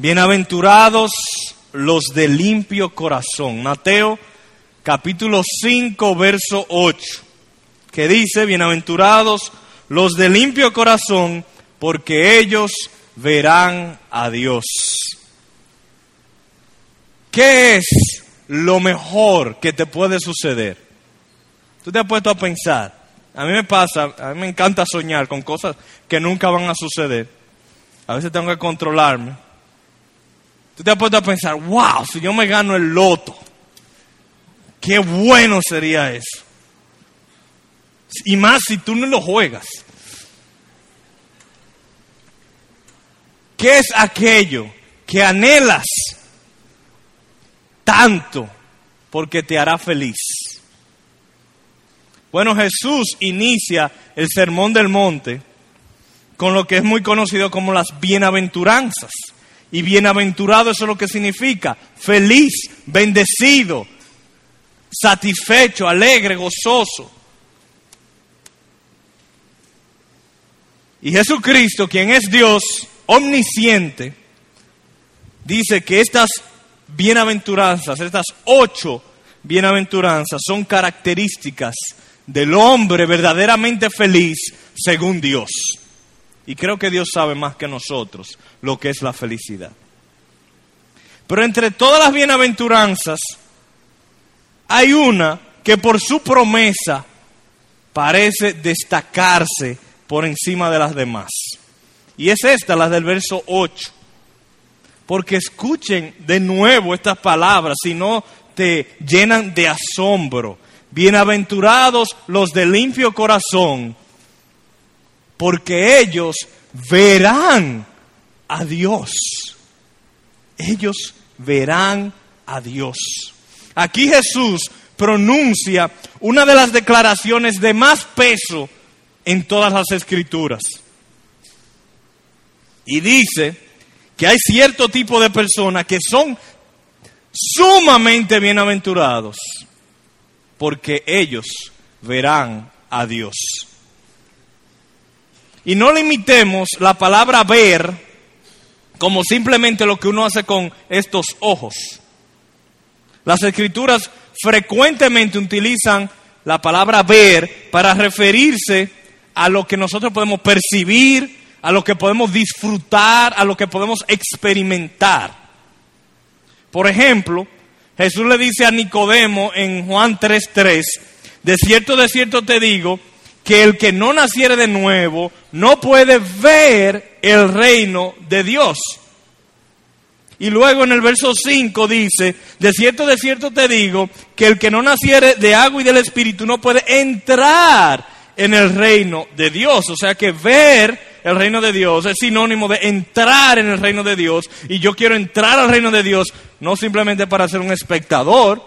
Bienaventurados los de limpio corazón. Mateo capítulo 5, verso 8, que dice, bienaventurados los de limpio corazón, porque ellos verán a Dios. ¿Qué es lo mejor que te puede suceder? Tú te has puesto a pensar. A mí me pasa, a mí me encanta soñar con cosas que nunca van a suceder. A veces tengo que controlarme Tú te has puesto a pensar, wow, si yo me gano el loto, qué bueno sería eso. Y más si tú no lo juegas. ¿Qué es aquello que anhelas tanto porque te hará feliz? Bueno, Jesús inicia el sermón del monte con lo que es muy conocido como las bienaventuranzas. Y bienaventurado eso es lo que significa. Feliz, bendecido, satisfecho, alegre, gozoso. Y Jesucristo, quien es Dios omnisciente, dice que estas bienaventuranzas, estas ocho bienaventuranzas, son características del hombre verdaderamente feliz según Dios. Y creo que Dios sabe más que nosotros lo que es la felicidad. Pero entre todas las bienaventuranzas, hay una que por su promesa parece destacarse por encima de las demás. Y es esta, la del verso 8. Porque escuchen de nuevo estas palabras, si no te llenan de asombro. Bienaventurados los de limpio corazón, porque ellos verán a Dios. Ellos verán a Dios. Aquí Jesús pronuncia una de las declaraciones de más peso en todas las escrituras. Y dice que hay cierto tipo de personas que son sumamente bienaventurados porque ellos verán a Dios. Y no limitemos la palabra ver como simplemente lo que uno hace con estos ojos. Las escrituras frecuentemente utilizan la palabra ver para referirse a lo que nosotros podemos percibir, a lo que podemos disfrutar, a lo que podemos experimentar. Por ejemplo, Jesús le dice a Nicodemo en Juan 3:3, de cierto, de cierto te digo, que el que no naciere de nuevo no puede ver el reino de Dios. Y luego en el verso 5 dice, de cierto, de cierto te digo, que el que no naciere de agua y del Espíritu no puede entrar en el reino de Dios. O sea que ver el reino de Dios es sinónimo de entrar en el reino de Dios. Y yo quiero entrar al reino de Dios no simplemente para ser un espectador,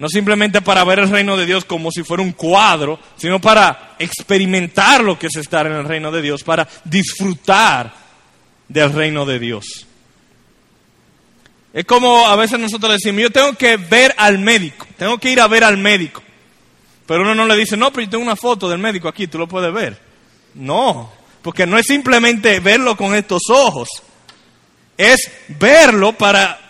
no simplemente para ver el reino de Dios como si fuera un cuadro, sino para experimentar lo que es estar en el reino de Dios, para disfrutar del reino de Dios. Es como a veces nosotros decimos, yo tengo que ver al médico, tengo que ir a ver al médico. Pero uno no le dice, no, pero yo tengo una foto del médico aquí, tú lo puedes ver. No, porque no es simplemente verlo con estos ojos, es verlo para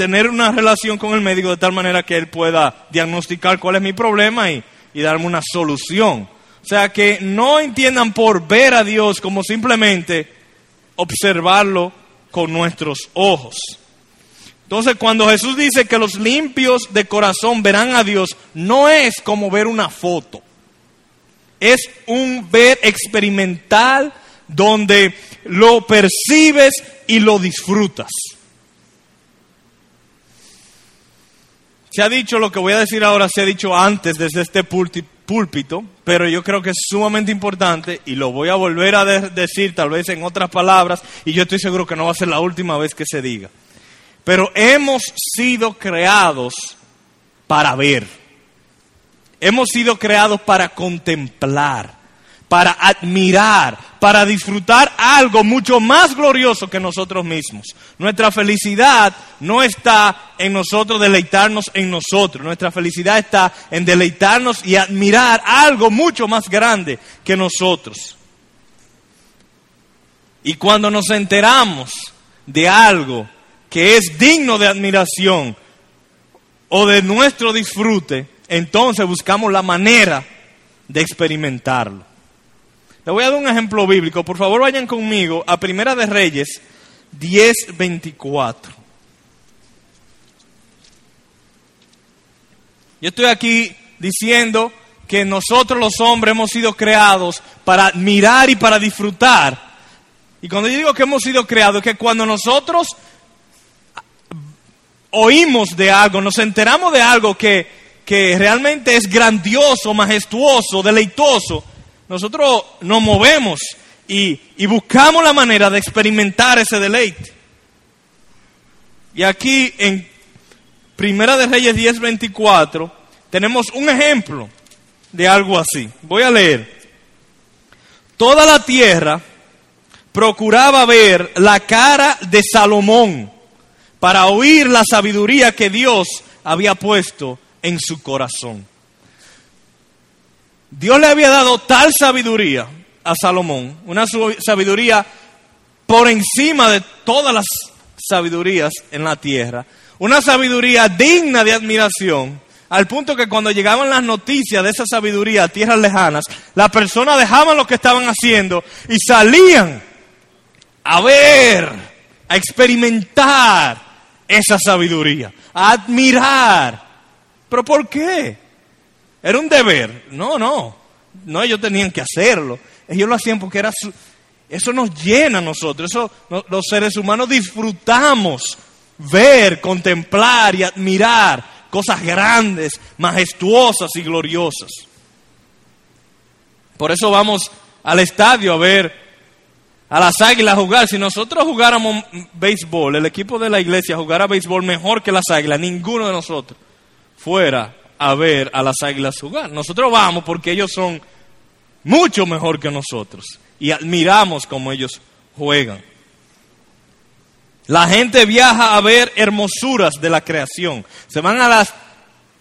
tener una relación con el médico de tal manera que él pueda diagnosticar cuál es mi problema y, y darme una solución. O sea, que no entiendan por ver a Dios como simplemente observarlo con nuestros ojos. Entonces, cuando Jesús dice que los limpios de corazón verán a Dios, no es como ver una foto. Es un ver experimental donde lo percibes y lo disfrutas. Se ha dicho lo que voy a decir ahora, se ha dicho antes desde este púlpito, pero yo creo que es sumamente importante y lo voy a volver a decir tal vez en otras palabras y yo estoy seguro que no va a ser la última vez que se diga. Pero hemos sido creados para ver. Hemos sido creados para contemplar para admirar, para disfrutar algo mucho más glorioso que nosotros mismos. Nuestra felicidad no está en nosotros deleitarnos en nosotros, nuestra felicidad está en deleitarnos y admirar algo mucho más grande que nosotros. Y cuando nos enteramos de algo que es digno de admiración o de nuestro disfrute, entonces buscamos la manera de experimentarlo. Le voy a dar un ejemplo bíblico. Por favor, vayan conmigo a Primera de Reyes 10:24. Yo estoy aquí diciendo que nosotros los hombres hemos sido creados para admirar y para disfrutar. Y cuando yo digo que hemos sido creados, es que cuando nosotros oímos de algo, nos enteramos de algo que, que realmente es grandioso, majestuoso, deleitoso, nosotros nos movemos y, buscamos la manera de experimentar ese deleite. Y aquí en Primera de Reyes 10:24 tenemos un ejemplo de algo así. Voy a leer. Toda la tierra procuraba ver la cara de Salomón para oír la sabiduría que Dios había puesto en su corazón. Dios le había dado tal sabiduría a Salomón, una sabiduría por encima de todas las sabidurías en la tierra, una sabiduría digna de admiración, al punto que cuando llegaban las noticias de esa sabiduría a tierras lejanas, las personas dejaban lo que estaban haciendo y salían a ver, a experimentar esa sabiduría, a admirar. ¿Pero por qué? Era un deber. No, no. No, ellos tenían que hacerlo. Ellos lo hacían porque era eso nos llena a nosotros. Eso los seres humanos disfrutamos ver, contemplar y admirar cosas grandes, majestuosas y gloriosas. Por eso vamos al estadio a ver a las águilas jugar. Si nosotros jugáramos béisbol, el equipo de la iglesia jugara béisbol mejor que las águilas, ninguno de nosotros fuera a ver a las águilas jugar. Nosotros vamos porque ellos son mucho mejor que nosotros y admiramos como ellos juegan. La gente viaja a ver hermosuras de la creación. Se van a las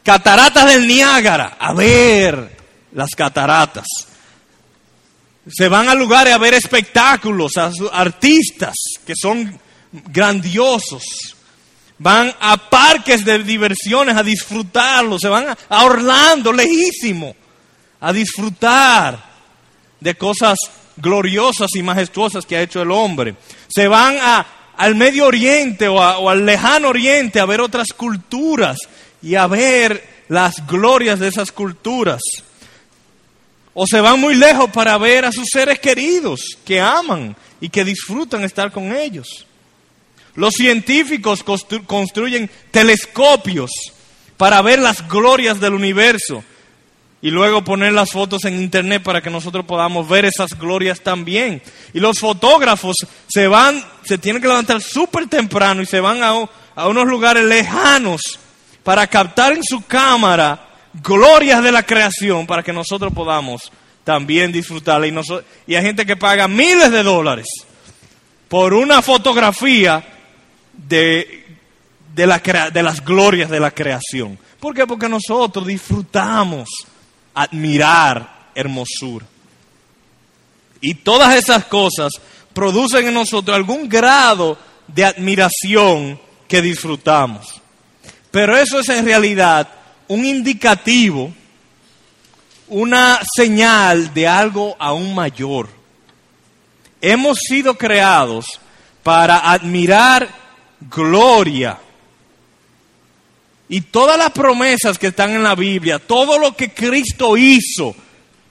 cataratas del Niágara a ver las cataratas. Se van a lugares a ver espectáculos, a artistas que son grandiosos. Van a parques de diversiones a disfrutarlo. Se van a Orlando, lejísimo, a disfrutar de cosas gloriosas y majestuosas que ha hecho el hombre. Se van a al Medio Oriente o, al lejano Oriente a ver otras culturas y a ver las glorias de esas culturas. O se van muy lejos para ver a sus seres queridos que aman y que disfrutan estar con ellos. Los científicos construyen telescopios para ver las glorias del universo y luego poner las fotos en internet para que nosotros podamos ver esas glorias también. Y los fotógrafos se van, se tienen que levantar súper temprano y se van a, a, unos lugares lejanos para captar en su cámara glorias de la creación para que nosotros podamos también disfrutarla. Y, y hay gente que paga miles de dólares por una fotografía de, de, de las glorias de la creación. ¿Por qué? Porque nosotros disfrutamos admirar hermosura. Y todas esas cosas producen en nosotros algún grado de admiración que disfrutamos. Pero eso es en realidad un indicativo, una señal de algo aún mayor. Hemos sido creados para admirar gloria y todas las promesas que están en la Biblia, todo lo que Cristo hizo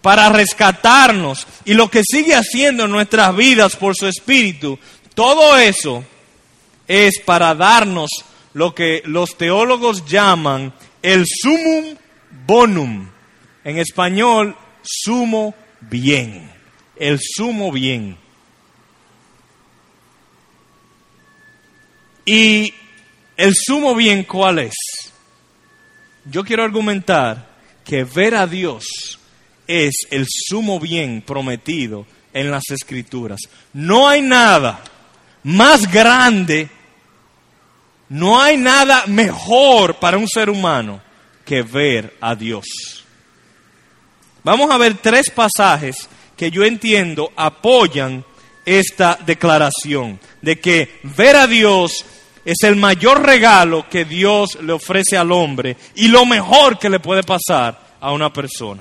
para rescatarnos y lo que sigue haciendo en nuestras vidas por su Espíritu, todo eso es para darnos lo que los teólogos llaman el sumum bonum. En español, sumo bien. El sumo bien. Y el sumo bien, ¿cuál es? yo quiero argumentar que ver a Dios es el sumo bien prometido en las escrituras. No hay nada más grande, no hay nada mejor para un ser humano que ver a Dios. Vamos a ver tres pasajes que yo entiendo apoyan esta declaración de que ver a Dios es el mayor regalo que Dios le ofrece al hombre y lo mejor que le puede pasar a una persona.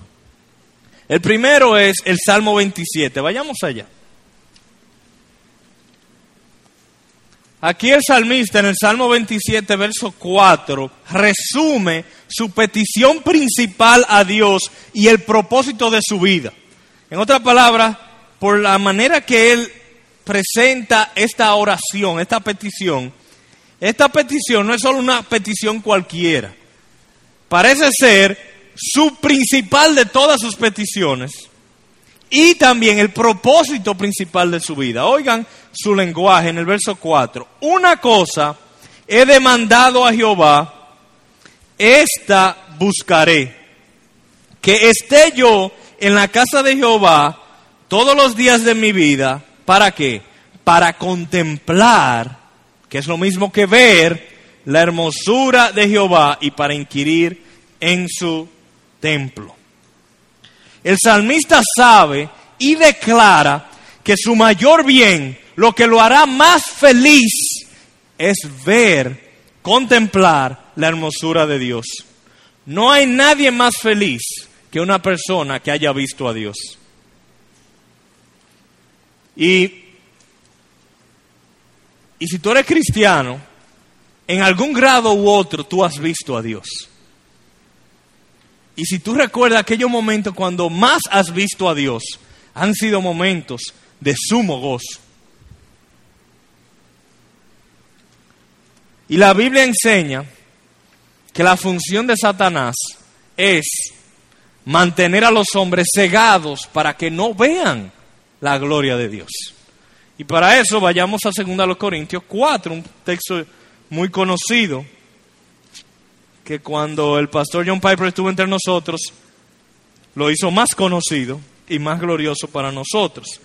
El primero es el Salmo 27. Vayamos allá. Aquí el salmista en el Salmo 27, verso 4, resume su petición principal a Dios y el propósito de su vida. En otras palabras, por la manera que él presenta esta oración, esta petición, esta petición no es solo una petición cualquiera. Parece ser su principal de todas sus peticiones y también el propósito principal de su vida. Oigan su lenguaje en el verso 4. Una cosa he demandado a Jehová, esta buscaré, que esté yo en la casa de Jehová todos los días de mi vida. ¿Para qué? Para contemplar que es lo mismo que ver la hermosura de Jehová y para inquirir en su templo. El salmista sabe y declara que su mayor bien, lo que lo hará más feliz, es ver, contemplar la hermosura de Dios. No hay nadie más feliz que una persona que haya visto a Dios. Y y si tú eres cristiano, en algún grado u otro tú has visto a Dios. Y si tú recuerdas aquellos momentos cuando más has visto a Dios, han sido momentos de sumo gozo. Y la Biblia enseña que la función de Satanás es mantener a los hombres cegados para que no vean la gloria de Dios. Y para eso vayamos a 2 Corintios 4, un texto muy conocido, que cuando el pastor John Piper estuvo entre nosotros, lo hizo más conocido y más glorioso para nosotros.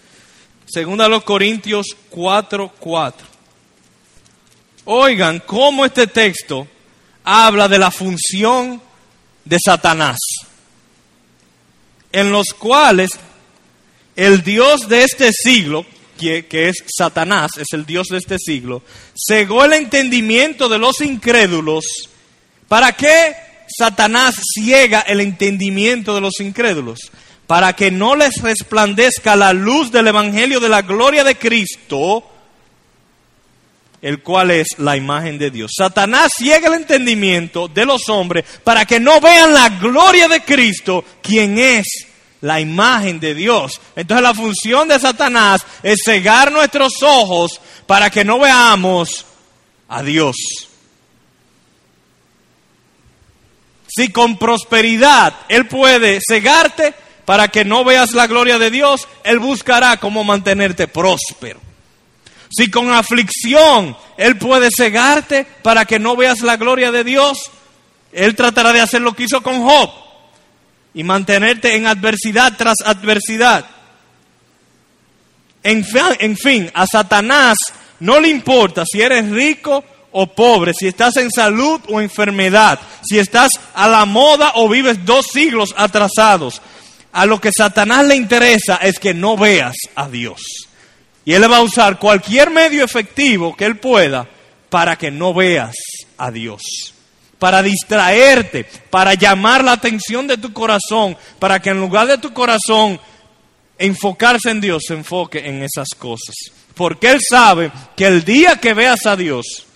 2 Corintios 4, 4. Oigan cómo este texto habla de la función de Satanás, en los cuales el Dios de este siglo, que, es Satanás, es el Dios de este siglo, cegó el entendimiento de los incrédulos. ¿Para qué Satanás ciega el entendimiento de los incrédulos? Para que no les resplandezca la luz del Evangelio de la gloria de Cristo, el cual es la imagen de Dios. Satanás ciega el entendimiento de los hombres para que no vean la gloria de Cristo, quien es la imagen de Dios. Entonces la función de Satanás es cegar nuestros ojos para que no veamos a Dios. Si con prosperidad Él puede cegarte para que no veas la gloria de Dios, Él buscará cómo mantenerte próspero. Si con aflicción Él puede cegarte para que no veas la gloria de Dios, Él tratará de hacer lo que hizo con Job y mantenerte en adversidad tras adversidad. En, fin, a Satanás no le importa si eres rico o pobre, si estás en salud o enfermedad, si estás a la moda o vives dos siglos atrasados. A lo que Satanás le interesa es que no veas a Dios. Y él va a usar cualquier medio efectivo que él pueda para que no veas a Dios para distraerte, para llamar la atención de tu corazón, para que en lugar de tu corazón enfocarse en Dios, se enfoque en esas cosas. Porque Él sabe que el día que veas a Dios,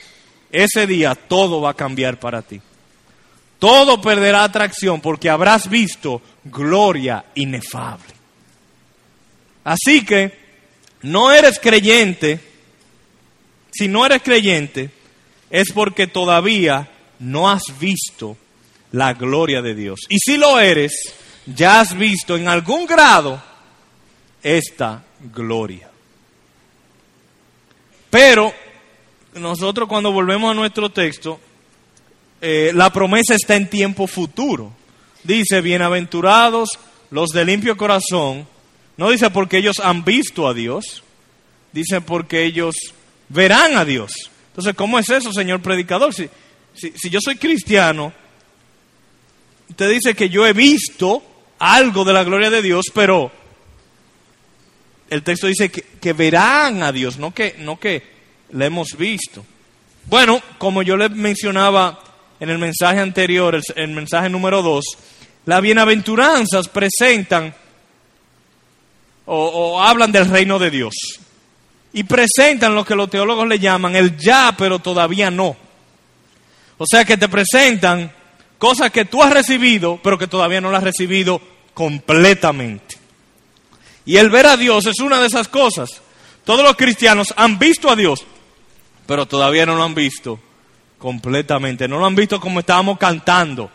ese día todo va a cambiar para ti. Todo perderá atracción porque habrás visto gloria inefable. Así que no eres creyente. Si no eres creyente, es porque todavía no has visto la gloria de Dios. Y si lo eres, ya has visto en algún grado esta gloria. Pero nosotros cuando volvemos a nuestro texto, eh, la promesa está en tiempo futuro. Dice, bienaventurados los de limpio corazón. No dice porque ellos han visto a Dios, dice porque ellos verán a Dios. Entonces, ¿cómo es eso, señor predicador? Si, yo soy cristiano, usted dice que yo he visto algo de la gloria de Dios, pero el texto dice que, verán a Dios, no que, no que le hemos visto. Bueno, como yo les mencionaba en el mensaje anterior, el, el mensaje número 2, las bienaventuranzas presentan o, hablan del reino de Dios. Y presentan lo que los teólogos le llaman el ya, pero todavía no. O sea que te presentan cosas que tú has recibido, pero que todavía no las has recibido completamente. Y el ver a Dios es una de esas cosas. Todos los cristianos han visto a Dios, pero todavía no lo han visto completamente. No lo han visto como estábamos cantando,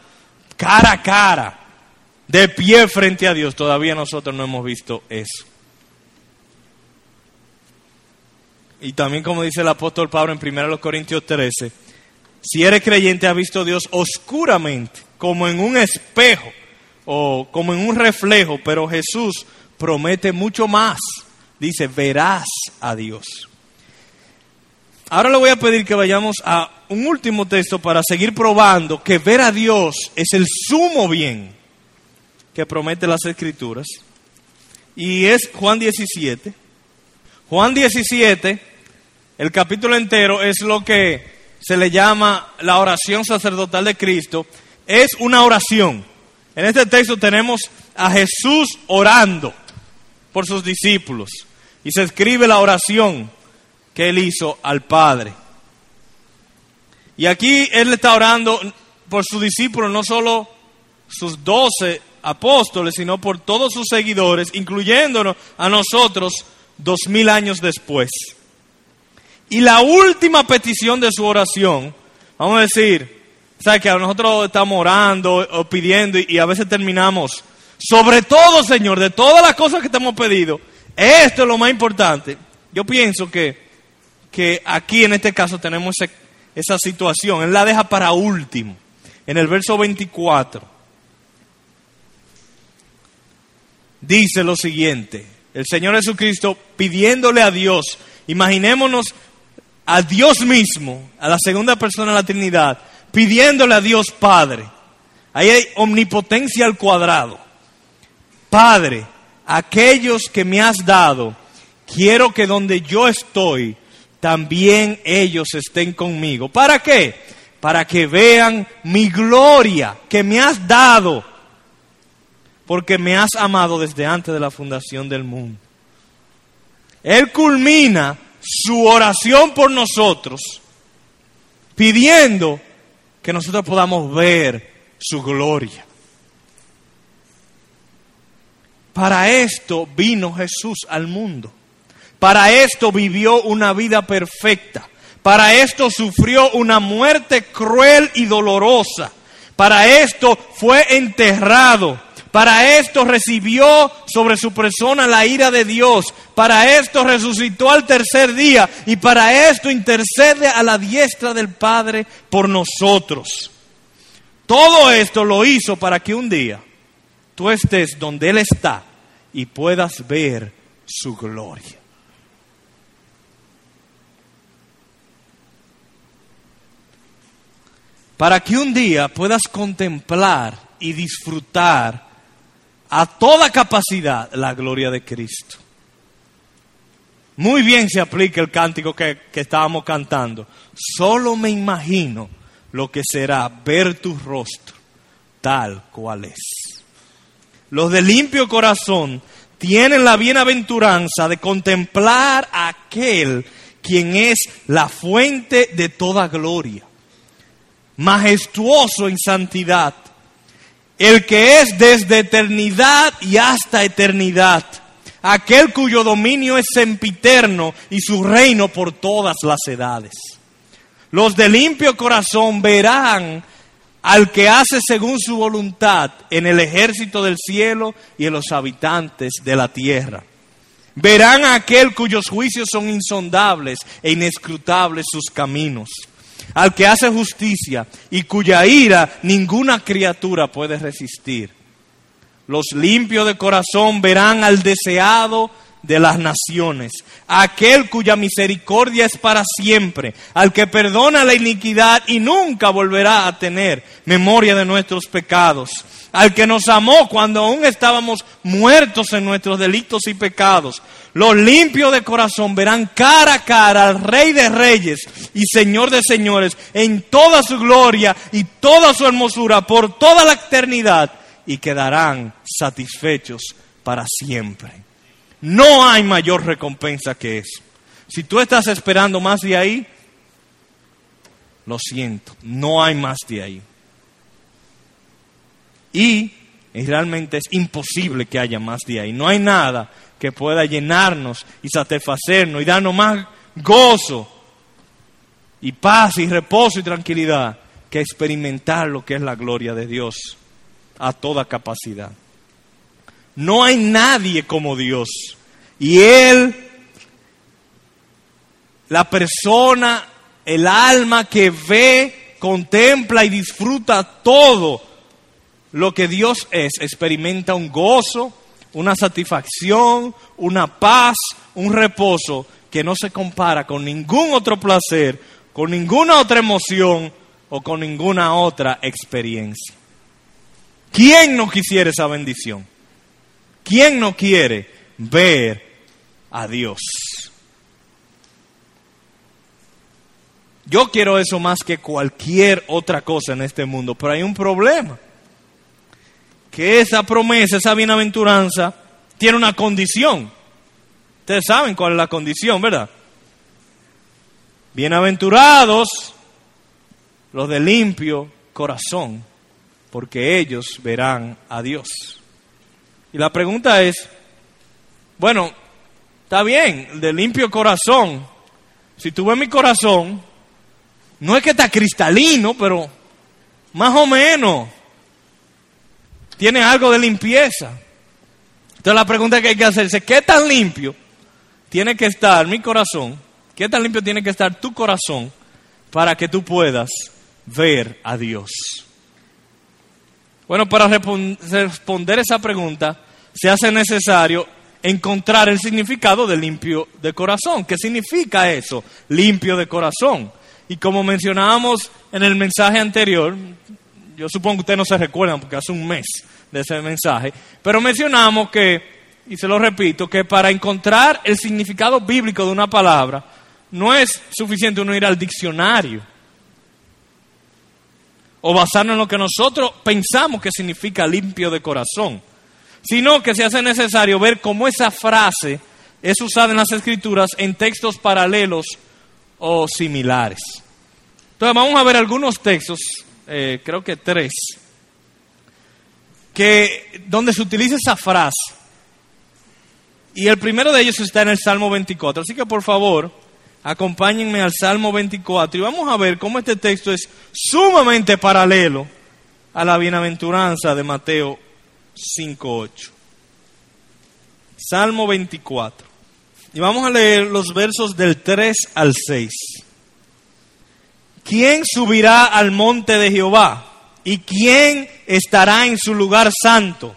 cara a cara de pie frente a Dios. Todavía nosotros no hemos visto eso. Y también como dice el apóstol Pablo en 1 Corintios 13, si eres creyente has visto a Dios oscuramente, como en un espejo o como en un reflejo, pero Jesús promete mucho más. Dice, verás a Dios. Ahora le voy a pedir que vayamos a un último texto para seguir probando que ver a Dios es el sumo bien que promete las escrituras. Y es Juan 17. Juan 17, el capítulo entero es lo que se le llama la oración sacerdotal de Cristo. Es una oración. En este texto tenemos a Jesús orando por sus discípulos. Y se escribe la oración que él hizo al Padre. Y aquí él está orando por sus discípulos, no solo sus doce apóstoles, sino por todos sus seguidores, incluyéndonos a nosotros dos mil años después. Y la última petición de su oración, vamos a decir, ¿sabe que nosotros estamos orando o pidiendo y, a veces terminamos, sobre todo, Señor, de todas las cosas que te hemos pedido, esto es lo más importante. Yo pienso que, que aquí en este caso tenemos esa situación. Él la deja para último, en el verso 24. dice lo siguiente, el Señor Jesucristo pidiéndole a Dios, imaginémonos a Dios mismo, a la segunda persona de la Trinidad, pidiéndole a Dios Padre. Ahí hay omnipotencia al cuadrado. Padre, aquellos que me has dado, quiero que donde yo estoy, también ellos estén conmigo. ¿Para qué? Para que vean mi gloria que me has dado porque me has amado desde antes de la fundación del mundo. Él culmina su oración por nosotros pidiendo que nosotros podamos ver su gloria. Para esto vino Jesús al mundo. Para esto vivió una vida perfecta. Para esto sufrió una muerte cruel y dolorosa. Para esto fue enterrado para esto recibió sobre su persona la ira de Dios. Para esto resucitó al tercer día. Y para esto intercede a la diestra del Padre por nosotros. Todo esto lo hizo para que un día tú estés donde Él está y puedas ver su gloria. Para que un día puedas contemplar y disfrutar a toda capacidad la gloria de Cristo. Muy bien se aplica el cántico que, estábamos cantando. Solo me imagino lo que será ver tu rostro tal cual es. Los de limpio corazón tienen la bienaventuranza de contemplar a aquel quien es la fuente de toda gloria, majestuoso en santidad el que es desde eternidad y hasta eternidad, aquel cuyo dominio es sempiterno y su reino por todas las edades. Los de limpio corazón verán al que hace según su voluntad en el ejército del cielo y en los habitantes de la tierra. Verán a aquel cuyos juicios son insondables e inescrutables sus caminos al que hace justicia y cuya ira ninguna criatura puede resistir. Los limpios de corazón verán al deseado de las naciones, aquel cuya misericordia es para siempre, al que perdona la iniquidad y nunca volverá a tener memoria de nuestros pecados, al que nos amó cuando aún estábamos muertos en nuestros delitos y pecados. Los limpios de corazón verán cara a cara al Rey de Reyes y Señor de Señores en toda su gloria y toda su hermosura por toda la eternidad y quedarán satisfechos para siempre. No hay mayor recompensa que eso. Si tú estás esperando más de ahí, lo siento, no hay más de ahí. Y, realmente es imposible que haya más de ahí. No hay nada que pueda llenarnos y satisfacernos y darnos más gozo y paz y reposo y tranquilidad que experimentar lo que es la gloria de Dios a toda capacidad. No hay nadie como Dios. Y Él, la persona, el alma que ve, contempla y disfruta todo lo que Dios es, experimenta un gozo, una satisfacción, una paz, un reposo que no se compara con ningún otro placer, con ninguna otra emoción o con ninguna otra experiencia. ¿Quién no quisiera esa bendición? ¿Quién no quiere ver a Dios? Yo quiero eso más que cualquier otra cosa en este mundo, pero hay un problema. Que esa promesa, esa bienaventuranza, tiene una condición. Ustedes saben cuál es la condición, ¿verdad? Bienaventurados los de limpio corazón, porque ellos verán a Dios. Y la pregunta es, bueno, está bien, de limpio corazón. Si tú ves mi corazón, no es que está cristalino, pero más o menos tiene algo de limpieza. Entonces la pregunta que hay que hacerse, ¿qué tan limpio tiene que estar mi corazón? ¿Qué tan limpio tiene que estar tu corazón para que tú puedas ver a Dios? Bueno, para responder esa pregunta se hace necesario encontrar el significado de limpio de corazón. ¿Qué significa eso? Limpio de corazón. Y como mencionábamos en el mensaje anterior, yo supongo que ustedes no se recuerdan porque hace un mes de ese mensaje, pero mencionamos que, y se lo repito, que para encontrar el significado bíblico de una palabra, no es suficiente uno ir al diccionario o basarnos en lo que nosotros pensamos que significa limpio de corazón, sino que se hace necesario ver cómo esa frase es usada en las escrituras en textos paralelos o similares. Entonces vamos a ver algunos textos, eh, creo que tres, que donde se utiliza esa frase. Y el primero de ellos está en el Salmo 24. Así que por favor, acompáñenme al Salmo 24 y vamos a ver cómo este texto es sumamente paralelo a la bienaventuranza de Mateo 5.8. Salmo 24. Y vamos a leer los versos del 3 al 6. ¿Quién subirá al monte de Jehová? ¿Y quién estará en su lugar santo?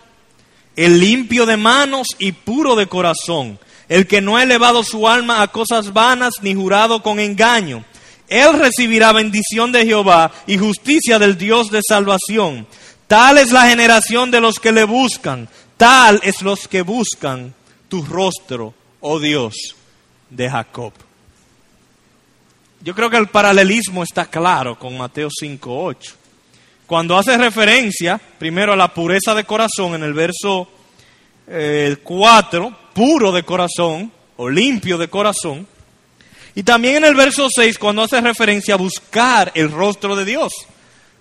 El limpio de manos y puro de corazón el que no ha elevado su alma a cosas vanas ni jurado con engaño. Él recibirá bendición de Jehová y justicia del Dios de salvación. Tal es la generación de los que le buscan, tal es los que buscan tu rostro, oh Dios de Jacob. Yo creo que el paralelismo está claro con Mateo 5.8. Cuando hace referencia primero a la pureza de corazón en el verso 4, eh, puro de corazón o limpio de corazón. Y también en el verso 6, cuando hace referencia a buscar el rostro de Dios,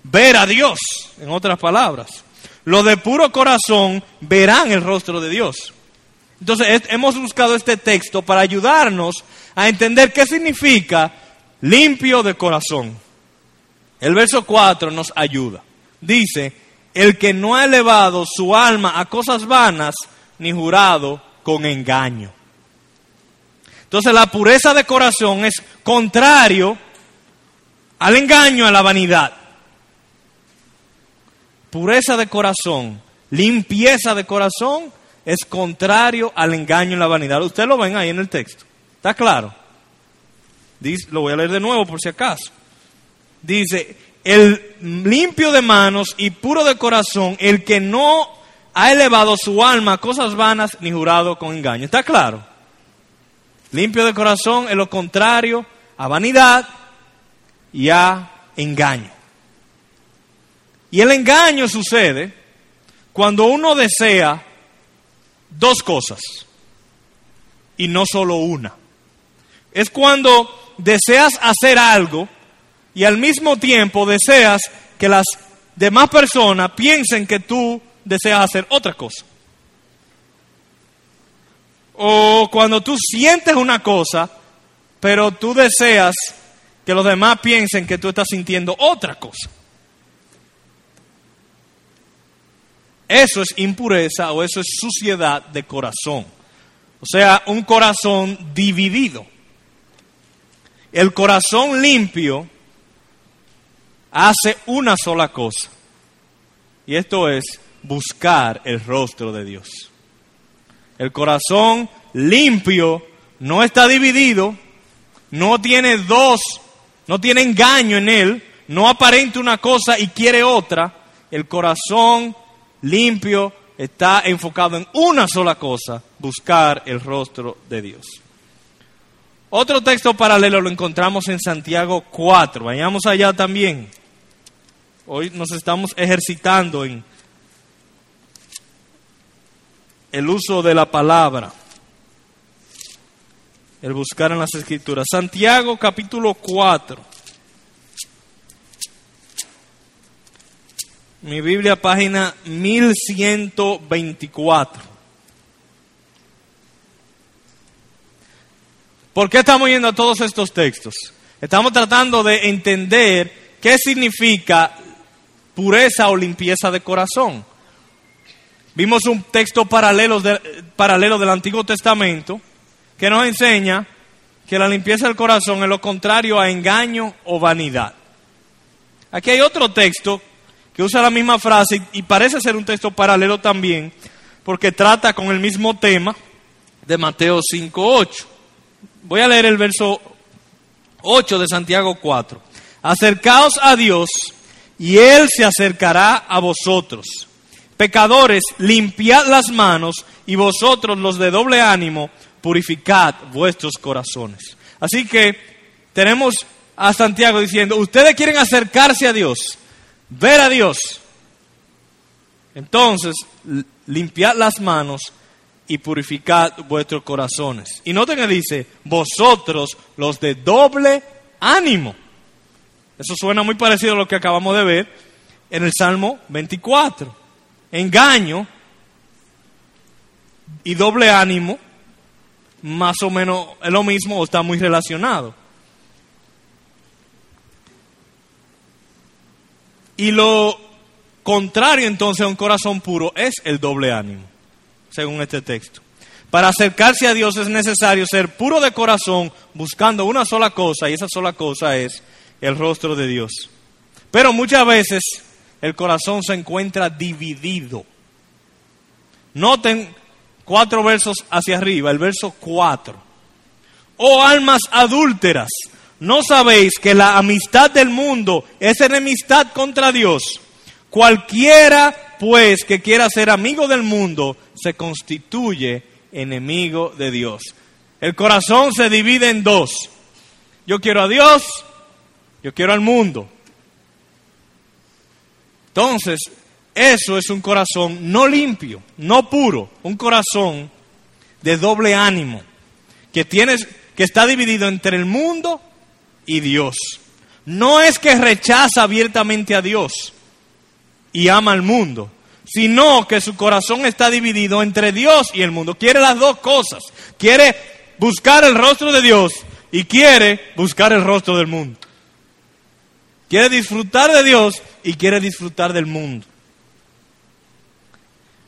ver a Dios, en otras palabras. Los de puro corazón verán el rostro de Dios. Entonces hemos buscado este texto para ayudarnos a entender qué significa limpio de corazón. El verso 4 nos ayuda. Dice, el que no ha elevado su alma a cosas vanas, ni jurado con engaño. Entonces la pureza de corazón es contrario al engaño, a la vanidad. Pureza de corazón, limpieza de corazón es contrario al engaño y la vanidad. Usted lo ven ahí en el texto. ¿Está claro? Lo voy a leer de nuevo por si acaso. Dice, el limpio de manos y puro de corazón, el que no ha elevado su alma a cosas vanas ni jurado con engaño. ¿Está claro? Limpio de corazón es lo contrario a vanidad y a engaño. Y el engaño sucede cuando uno desea dos cosas y no solo una. Es cuando deseas hacer algo y al mismo tiempo deseas que las demás personas piensen que tú deseas hacer otra cosa. O cuando tú sientes una cosa, pero tú deseas que los demás piensen que tú estás sintiendo otra cosa. Eso es impureza o eso es suciedad de corazón. O sea, un corazón dividido. El corazón limpio hace una sola cosa. Y esto es buscar el rostro de Dios. El corazón limpio no está dividido, no tiene dos, no tiene engaño en él, no aparenta una cosa y quiere otra. El corazón limpio está enfocado en una sola cosa, buscar el rostro de Dios. Otro texto paralelo lo encontramos en Santiago 4. Vayamos allá también. Hoy nos estamos ejercitando en el uso de la palabra, el buscar en las escrituras. Santiago capítulo 4. Mi Biblia, página 1124. ¿Por qué estamos yendo a todos estos textos? Estamos tratando de entender qué significa pureza o limpieza de corazón. Vimos un texto paralelo, paralelo del Antiguo Testamento que nos enseña que la limpieza del corazón es lo contrario a engaño o vanidad. Aquí hay otro texto que usa la misma frase y parece ser un texto paralelo también, porque trata con el mismo tema de Mateo 5.8. Voy a leer el verso 8 de Santiago 4. Acercaos a Dios y Él se acercará a vosotros. Pecadores, limpiad las manos y vosotros los de doble ánimo, purificad vuestros corazones. Así que tenemos a Santiago diciendo, ustedes quieren acercarse a Dios, ver a Dios. Entonces, limpiad las manos y purificad vuestros corazones. Y noten que dice, vosotros los de doble ánimo. Eso suena muy parecido a lo que acabamos de ver en el Salmo 24. Engaño y doble ánimo, más o menos es lo mismo o está muy relacionado. Y lo contrario entonces a un corazón puro es el doble ánimo, según este texto. Para acercarse a Dios es necesario ser puro de corazón, buscando una sola cosa, y esa sola cosa es el rostro de Dios. Pero muchas veces el corazón se encuentra dividido. Noten cuatro versos hacia arriba, el verso cuatro. Oh almas adúlteras, ¿no sabéis que la amistad del mundo es enemistad contra Dios? Cualquiera, pues, que quiera ser amigo del mundo, se constituye enemigo de Dios. El corazón se divide en dos. Yo quiero a Dios yo quiero al mundo. Entonces, eso es un corazón no limpio, no puro, un corazón de doble ánimo, que, tienes, que está dividido entre el mundo y Dios. No es que rechaza abiertamente a Dios y ama al mundo, sino que su corazón está dividido entre Dios y el mundo. Quiere las dos cosas. Quiere buscar el rostro de Dios y quiere buscar el rostro del mundo. Quiere disfrutar de Dios y quiere disfrutar del mundo.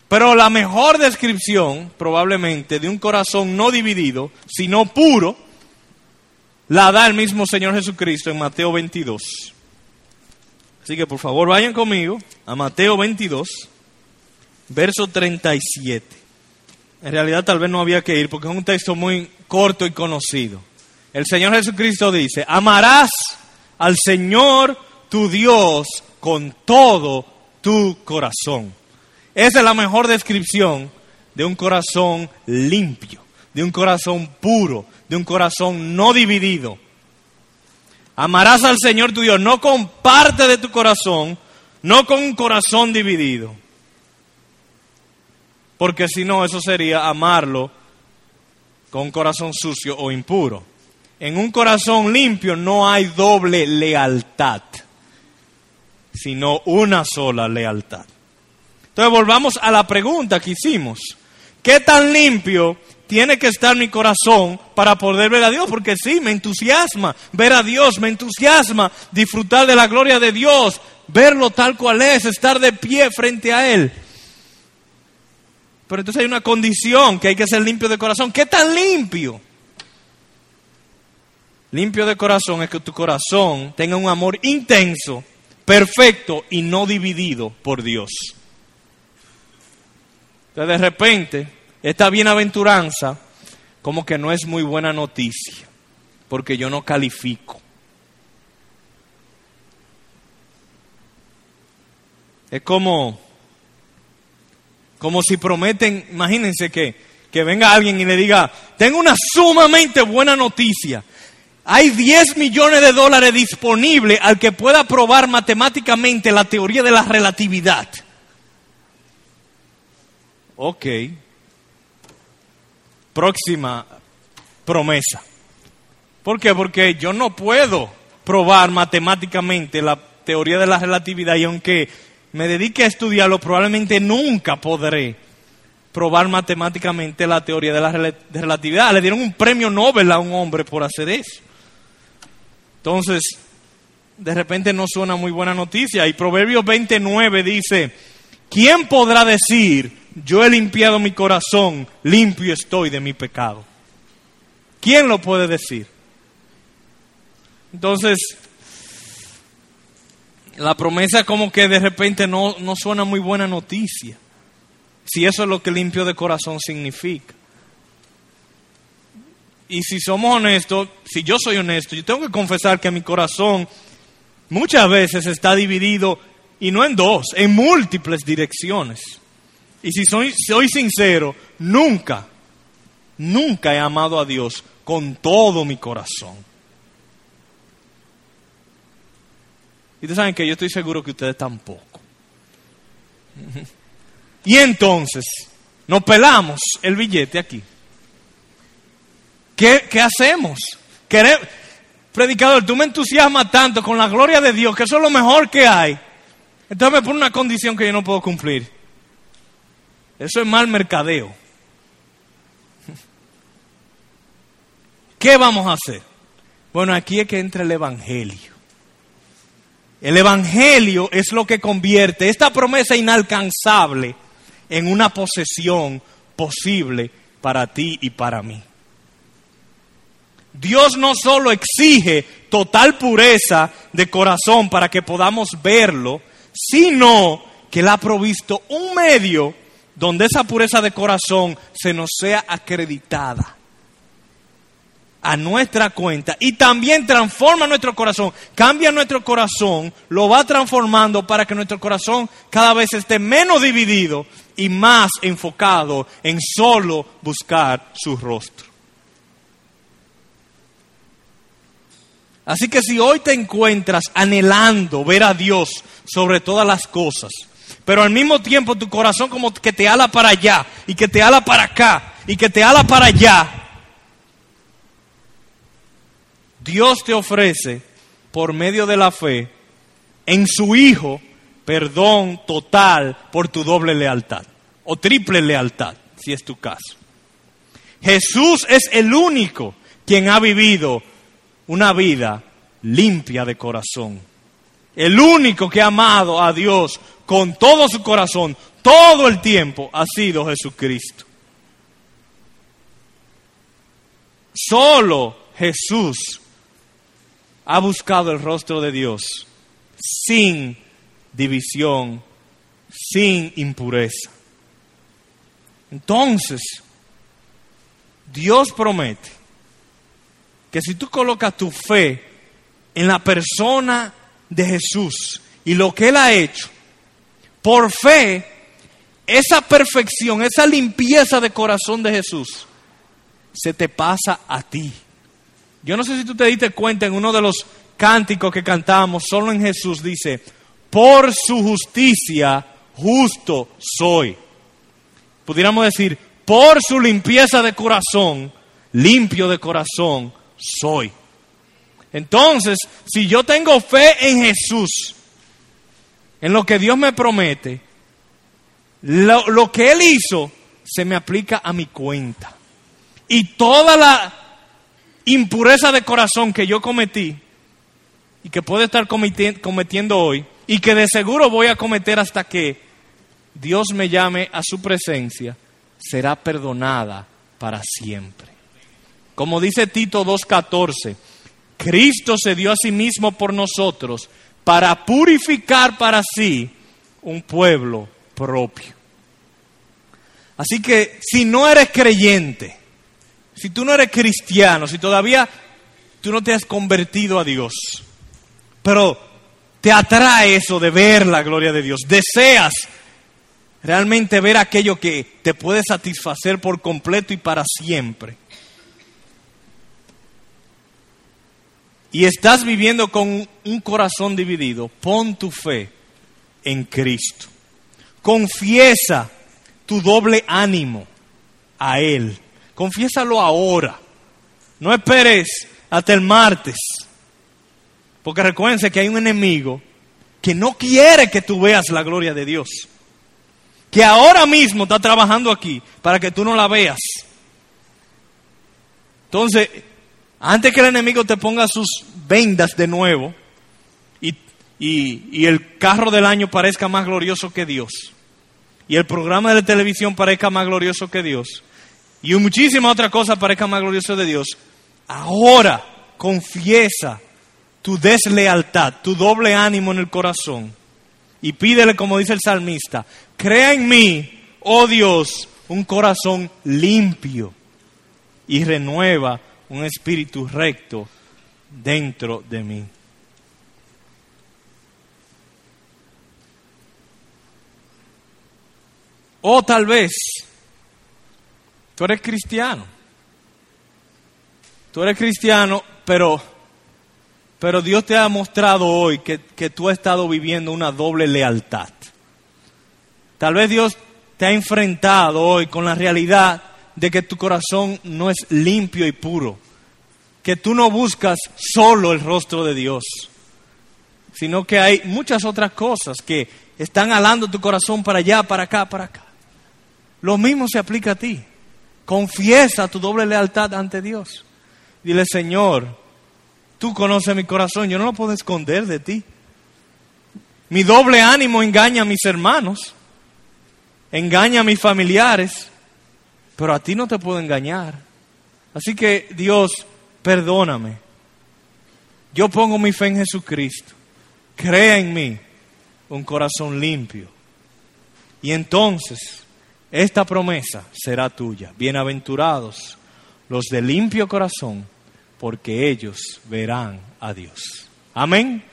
Pero la mejor descripción, probablemente, de un corazón no dividido, sino puro, la da el mismo Señor Jesucristo en Mateo 22. Así que por favor vayan conmigo a Mateo 22, verso 37. En realidad tal vez no había que ir porque es un texto muy corto y conocido. El Señor Jesucristo dice, amarás al Señor tu Dios con todo tu corazón. Esa es la mejor descripción de un corazón limpio, de un corazón puro, de un corazón no dividido. Amarás al Señor tu Dios, no con parte de tu corazón, no con un corazón dividido. Porque si no, eso sería amarlo con un corazón sucio o impuro. En un corazón limpio no hay doble lealtad, sino una sola lealtad. Entonces volvamos a la pregunta que hicimos. ¿Qué tan limpio tiene que estar mi corazón para poder ver a Dios? Porque sí, me entusiasma ver a Dios, me entusiasma disfrutar de la gloria de Dios, verlo tal cual es, estar de pie frente a Él. Pero entonces hay una condición que hay que ser limpio de corazón. ¿Qué tan limpio? Limpio de corazón es que tu corazón tenga un amor intenso, perfecto y no dividido por Dios. Entonces de repente, esta bienaventuranza como que no es muy buena noticia, porque yo no califico. Es como, como si prometen, imagínense que, que venga alguien y le diga, tengo una sumamente buena noticia. Hay 10 millones de dólares disponibles al que pueda probar matemáticamente la teoría de la relatividad. Ok. Próxima promesa. ¿Por qué? Porque yo no puedo probar matemáticamente la teoría de la relatividad y aunque me dedique a estudiarlo, probablemente nunca podré probar matemáticamente la teoría de la relatividad. Le dieron un premio Nobel a un hombre por hacer eso. Entonces, de repente no suena muy buena noticia. Y Proverbios 29 dice, ¿quién podrá decir, yo he limpiado mi corazón, limpio estoy de mi pecado? ¿Quién lo puede decir? Entonces, la promesa como que de repente no, no suena muy buena noticia. Si eso es lo que limpio de corazón significa. Y si somos honestos, si yo soy honesto, yo tengo que confesar que mi corazón muchas veces está dividido, y no en dos, en múltiples direcciones. Y si soy, soy sincero, nunca, nunca he amado a Dios con todo mi corazón. Y ustedes saben que yo estoy seguro que ustedes tampoco. Y entonces, nos pelamos el billete aquí. ¿Qué, hacemos? predicador, tú me entusiasmas tanto con la gloria de Dios, que eso es lo mejor que hay. Entonces me pone una condición que yo no puedo cumplir. Eso es mal mercadeo. ¿Qué vamos a hacer? Bueno, aquí es que entra el Evangelio. El Evangelio es lo que convierte esta promesa inalcanzable en una posesión posible para ti y para mí. Dios no solo exige total pureza de corazón para que podamos verlo, sino que Él ha provisto un medio donde esa pureza de corazón se nos sea acreditada a nuestra cuenta y también transforma nuestro corazón, cambia nuestro corazón, lo va transformando para que nuestro corazón cada vez esté menos dividido y más enfocado en solo buscar su rostro. Así que si hoy te encuentras anhelando ver a Dios sobre todas las cosas, pero al mismo tiempo tu corazón como que te ala para allá y que te ala para acá y que te ala para allá, Dios te ofrece por medio de la fe en su Hijo perdón total por tu doble lealtad o triple lealtad, si es tu caso. Jesús es el único quien ha vivido una vida limpia de corazón. El único que ha amado a Dios con todo su corazón, todo el tiempo, ha sido Jesucristo. Solo Jesús ha buscado el rostro de Dios sin división, sin impureza. Entonces, Dios promete que si tú colocas tu fe en la persona de Jesús y lo que Él ha hecho, por fe, esa perfección, esa limpieza de corazón de Jesús, se te pasa a ti. Yo no sé si tú te diste cuenta en uno de los cánticos que cantamos, solo en Jesús dice, por su justicia justo soy. Pudiéramos decir, por su limpieza de corazón, limpio de corazón soy. Entonces, si yo tengo fe en Jesús, en lo que Dios me promete, lo, que Él hizo se me aplica a mi cuenta. Y toda la impureza de corazón que yo cometí y que puedo estar cometiendo hoy y que de seguro voy a cometer hasta que Dios me llame a su presencia, será perdonada para siempre. Como dice Tito 2.14, Cristo se dio a sí mismo por nosotros para purificar para sí un pueblo propio. Así que si no eres creyente, si tú no eres cristiano, si todavía tú no te has convertido a Dios, pero te atrae eso de ver la gloria de Dios, deseas realmente ver aquello que te puede satisfacer por completo y para siempre. Y estás viviendo con un corazón dividido, pon tu fe en Cristo. Confiesa tu doble ánimo a Él. Confiésalo ahora. No esperes hasta el martes. Porque recuérdense que hay un enemigo que no quiere que tú veas la gloria de Dios que ahora mismo está trabajando aquí para que tú no la veas. Entonces, antes que el enemigo te ponga sus vendas de nuevo y, y, el carro del año parezca más glorioso que Dios, y el programa de televisión parezca más glorioso que Dios, y muchísimas otras cosas parezcan más glorioso de Dios, ahora confiesa tu deslealtad, tu doble ánimo en el corazón y pídele, como dice el salmista, crea en mí, oh Dios, un corazón limpio y renueva un espíritu recto dentro de mí. O tal vez tú eres cristiano. Tú eres cristiano, pero pero Dios te ha mostrado hoy que, tú has estado viviendo una doble lealtad. Tal vez Dios te ha enfrentado hoy con la realidad de que tu corazón no es limpio y puro, que tú no buscas solo el rostro de Dios, sino que hay muchas otras cosas que están alando tu corazón para allá, para acá, para acá. Lo mismo se aplica a ti. Confiesa tu doble lealtad ante Dios. Dile, Señor, Tú conoces mi corazón, yo no lo puedo esconder de ti. Mi doble ánimo engaña a mis hermanos, engaña a mis familiares, pero a ti no te puedo engañar. Así que Dios, perdóname. Yo pongo mi fe en Jesucristo. Crea en mí un corazón limpio. Y entonces esta promesa será tuya. Bienaventurados los de limpio corazón porque ellos verán a Dios. Amén.